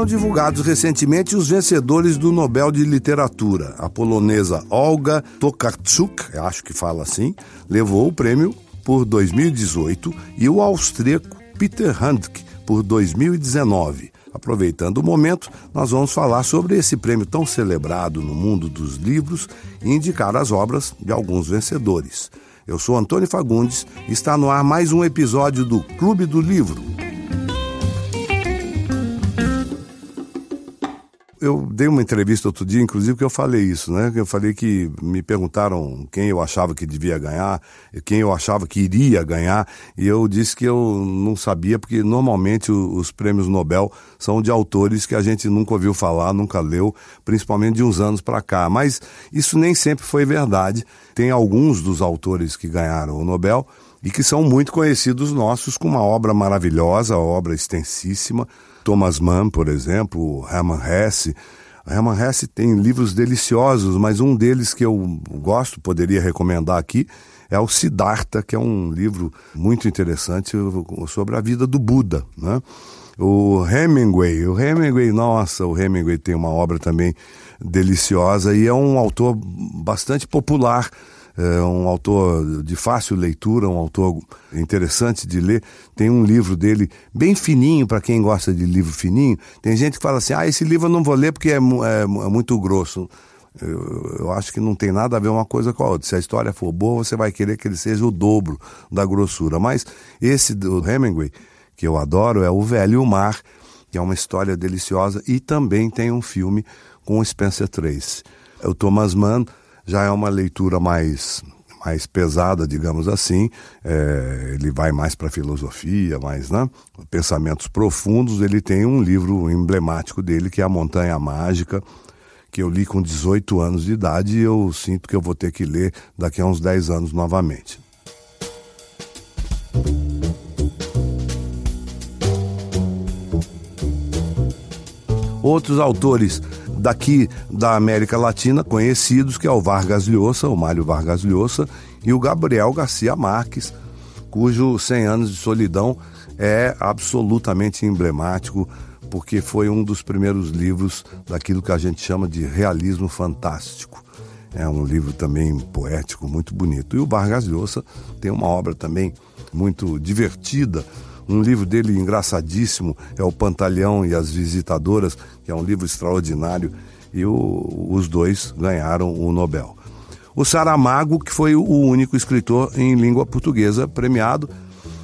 Foram divulgados recentemente os vencedores do Nobel de Literatura. A polonesa Olga Tokarczuk, acho que fala assim, levou o prêmio por 2018 e o austríaco Peter Handke por 2019. Aproveitando o momento, nós vamos falar sobre esse prêmio tão celebrado no mundo dos livros e indicar as obras de alguns vencedores. Eu sou Antônio Fagundes e está no ar mais um episódio do Clube do Livro. Eu dei uma entrevista outro dia, inclusive, que eu falei isso, né? Eu falei que me perguntaram quem eu achava que devia ganhar, quem eu achava que iria ganhar, e eu disse que eu não sabia, porque normalmente os prêmios Nobel são de autores que a gente nunca ouviu falar, nunca leu, principalmente de uns anos para cá. Mas isso nem sempre foi verdade. Tem alguns dos autores que ganharam o Nobel e que são muito conhecidos nossos, com uma obra maravilhosa, obra extensíssima Thomas Mann, por exemplo, Hermann Hesse. Hermann Hesse tem livros deliciosos, mas um deles que eu gosto, poderia recomendar aqui, é o Siddhartha, que é um livro muito interessante sobre a vida do Buda, né? O Hemingway, o Hemingway, nossa, o Hemingway tem uma obra também deliciosa e é um autor bastante popular é um autor de fácil leitura, um autor interessante de ler. Tem um livro dele bem fininho, para quem gosta de livro fininho. Tem gente que fala assim: ah, esse livro eu não vou ler porque é, é, é muito grosso. Eu, eu, acho que não tem nada a ver uma coisa com a outra. Se a história for boa, você vai querer que ele seja o dobro da grossura. Mas esse do Hemingway, que eu adoro, é O Velho e o Mar, que é uma história deliciosa e também tem um filme com o Spencer Tracy. O Thomas Mann já é uma leitura mais mais pesada, digamos assim. É, ele vai mais para filosofia, mais né, pensamentos profundos. Ele tem um livro emblemático dele que é A Montanha Mágica, que eu li com 18 anos de idade e eu sinto que eu vou ter que ler daqui a uns 10 anos novamente. Outros autores daqui da América Latina conhecidos, que é o Vargas Llosa, o Mário Vargas Llosa, e o Gabriel Garcia Marques, cujo 100 anos de solidão é absolutamente emblemático, porque foi um dos primeiros livros daquilo que a gente chama de realismo fantástico. É um livro também poético, muito bonito. E o Vargas Llosa tem uma obra também muito divertida, um livro dele engraçadíssimo é O Pantalhão e as Visitadoras, que é um livro extraordinário, e o, os dois ganharam o Nobel. O Saramago, que foi o único escritor em língua portuguesa premiado,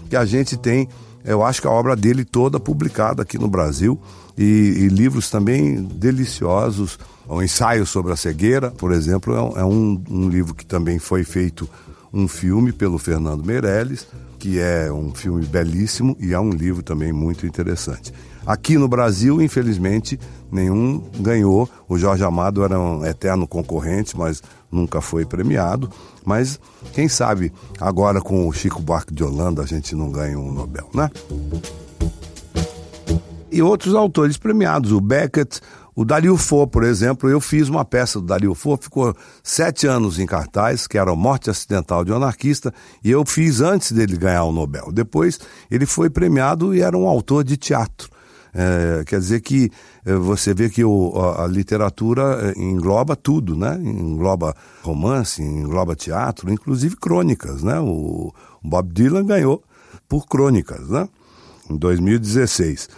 que a gente tem, eu acho que a obra dele toda publicada aqui no Brasil, e, e livros também deliciosos. O ensaio sobre a cegueira, por exemplo, é, é um, um livro que também foi feito um filme pelo Fernando Meirelles que é um filme belíssimo e é um livro também muito interessante. Aqui no Brasil, infelizmente, nenhum ganhou. O Jorge Amado era um eterno concorrente, mas nunca foi premiado. Mas quem sabe agora com o Chico Buarque de Holanda a gente não ganha um Nobel, né? E outros autores premiados, o Beckett, o Dario Fo, por exemplo, eu fiz uma peça do Dario Fo, ficou sete anos em cartaz, que era Morte Acidental de um Anarquista, e eu fiz antes dele ganhar o Nobel. Depois ele foi premiado e era um autor de teatro. É, quer dizer que é, você vê que o, a, a, literatura é, engloba tudo, né? Engloba romance, engloba teatro, inclusive crônicas, né? O, o Bob Dylan ganhou por crônicas, né? Em 2016.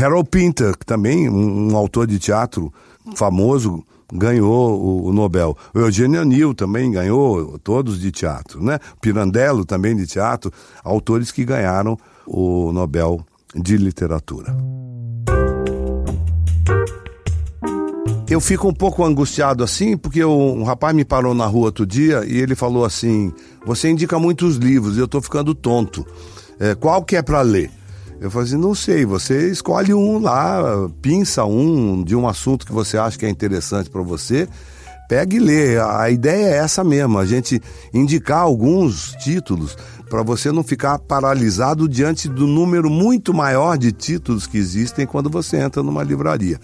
Harold Pinter, que também um, um autor de teatro famoso, ganhou o, o, Nobel. O Eugênio Anil também ganhou, todos de teatro, né? Pirandello também de teatro, autores que ganharam o Nobel de Literatura. Eu fico um pouco angustiado assim, porque um rapaz me parou na rua outro dia e ele falou assim: Você indica muitos livros eu estou ficando tonto. É, qual que é para ler? Eu falei assim, não sei, você escolhe um lá, pinça um de um assunto que você acha que é interessante para você, pega e lê. A ideia é essa mesmo, a gente indicar alguns títulos para você não ficar paralisado diante do número muito maior de títulos que existem quando você entra numa livraria.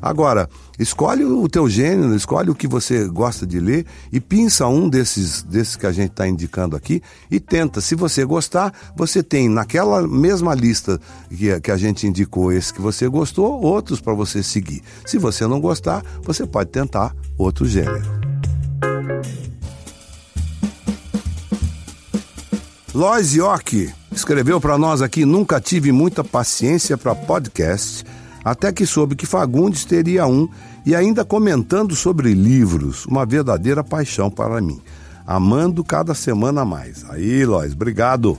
Agora, escolhe o teu gênero, escolhe o que você gosta de ler e pinça um desses, desses que a gente está indicando aqui e tenta. Se você gostar, você tem naquela mesma lista que, que a gente indicou esse que você gostou, outros para você seguir. Se você não gostar, você pode tentar outro gênero. Lois York escreveu para nós aqui: Nunca tive muita paciência para podcast, até que soube que Fagundes teria um e ainda comentando sobre livros, uma verdadeira paixão para mim. Amando cada semana mais. Aí, Lois, obrigado.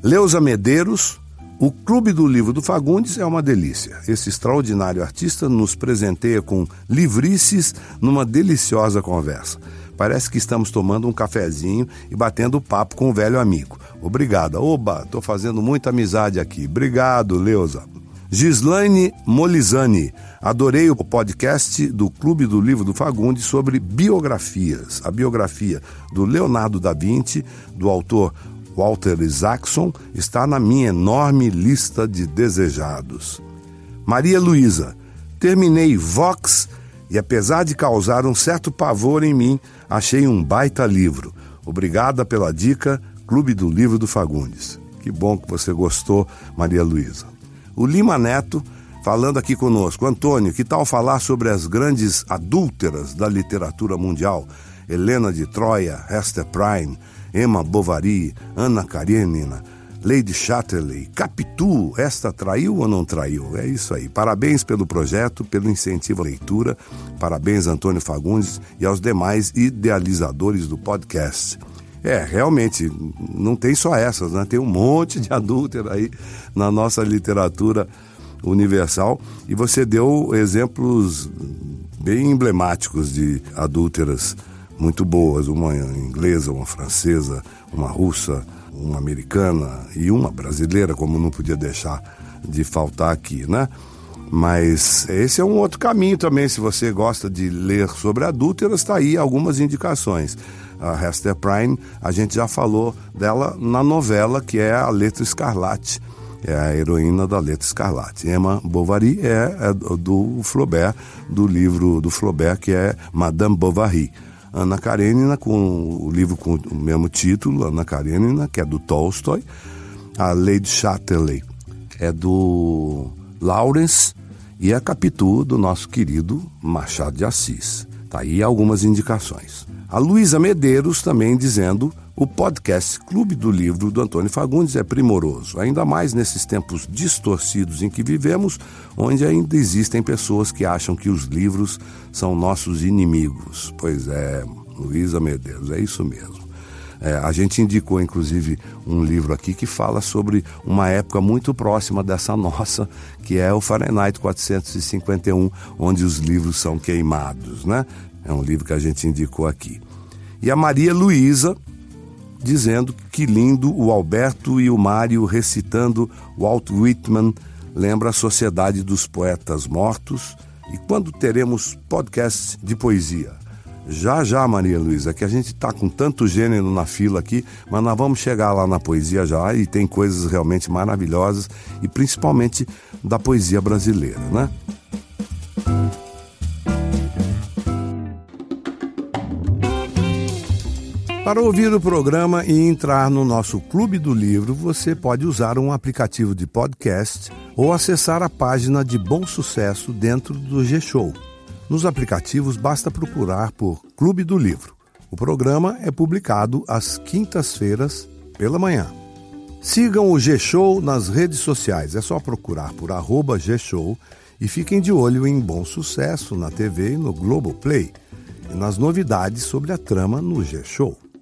Leusa Medeiros, o Clube do Livro do Fagundes é uma delícia. Esse extraordinário artista nos presenteia com livrices numa deliciosa conversa. Parece que estamos tomando um cafezinho e batendo papo com um velho amigo. Obrigada. Oba, tô fazendo muita amizade aqui. Obrigado, Leusa. Gislaine Molizani. Adorei o podcast do Clube do Livro do Fagundes sobre biografias. A biografia do Leonardo da Vinci, do autor Walter Isaacson, está na minha enorme lista de desejados. Maria Luísa. Terminei Vox e apesar de causar um certo pavor em mim, achei um baita livro. Obrigada pela dica, Clube do Livro do Fagundes. Que bom que você gostou, Maria Luísa. O Lima Neto, falando aqui conosco. Antônio, que tal falar sobre as grandes adúlteras da literatura mundial? Helena de Troia, Hester Prynne, Emma Bovary, Ana Karenina, Lady Chatterley, Capitu, esta traiu ou não traiu? É isso aí. Parabéns pelo projeto, pelo incentivo à leitura. Parabéns, Antônio Fagundes e aos demais idealizadores do podcast. É, realmente, não tem só essas, né? Tem um monte de adúltero aí na nossa literatura universal. E você deu exemplos bem emblemáticos de adúlteras muito boas, uma inglesa, uma francesa, uma russa, uma americana e uma brasileira, como não podia deixar de faltar aqui, né? Mas esse é um outro caminho também, se você gosta de ler sobre adúlteras, está aí algumas indicações. A Hester Prynne, a gente já falou dela na novela que é A Letra Escarlate, é a heroína da Letra Escarlate. Emma Bovary é, é do Flaubert, do livro do Flaubert que é Madame Bovary. Ana Karenina, com o livro com o mesmo título, Ana Karenina, que é do Tolstói. A Lady Chatterley é do Lawrence e a Capitu do nosso querido Machado de Assis. Tá aí algumas indicações. A Luísa Medeiros também dizendo o podcast Clube do Livro do Antônio Fagundes é primoroso, ainda mais nesses tempos distorcidos em que vivemos, onde ainda existem pessoas que acham que os livros são nossos inimigos. Pois é, Luísa Medeiros, é isso mesmo. É, a gente indicou, inclusive, um livro aqui que fala sobre uma época muito próxima dessa nossa, que é o Fahrenheit 451, onde os livros são queimados, né? É um livro que a gente indicou aqui. E a Maria Luísa, dizendo que lindo o Alberto e o Mário recitando Walt Whitman, lembra a Sociedade dos Poetas Mortos. E quando teremos podcast de poesia? Já, já, Maria Luísa, que a gente está com tanto gênero na fila aqui, mas nós vamos chegar lá na poesia já e tem coisas realmente maravilhosas e principalmente da poesia brasileira, né? Para ouvir o programa e entrar no nosso Clube do Livro, você pode usar um aplicativo de podcast ou acessar a página de Bom Sucesso dentro do G-Show. Nos aplicativos basta procurar por Clube do Livro. O programa é publicado às quintas-feiras pela manhã. Sigam o G-Show nas redes sociais, é só procurar por arroba G-Show e fiquem de olho em Bom Sucesso na TV e no Globoplay e nas novidades sobre a trama no G-Show.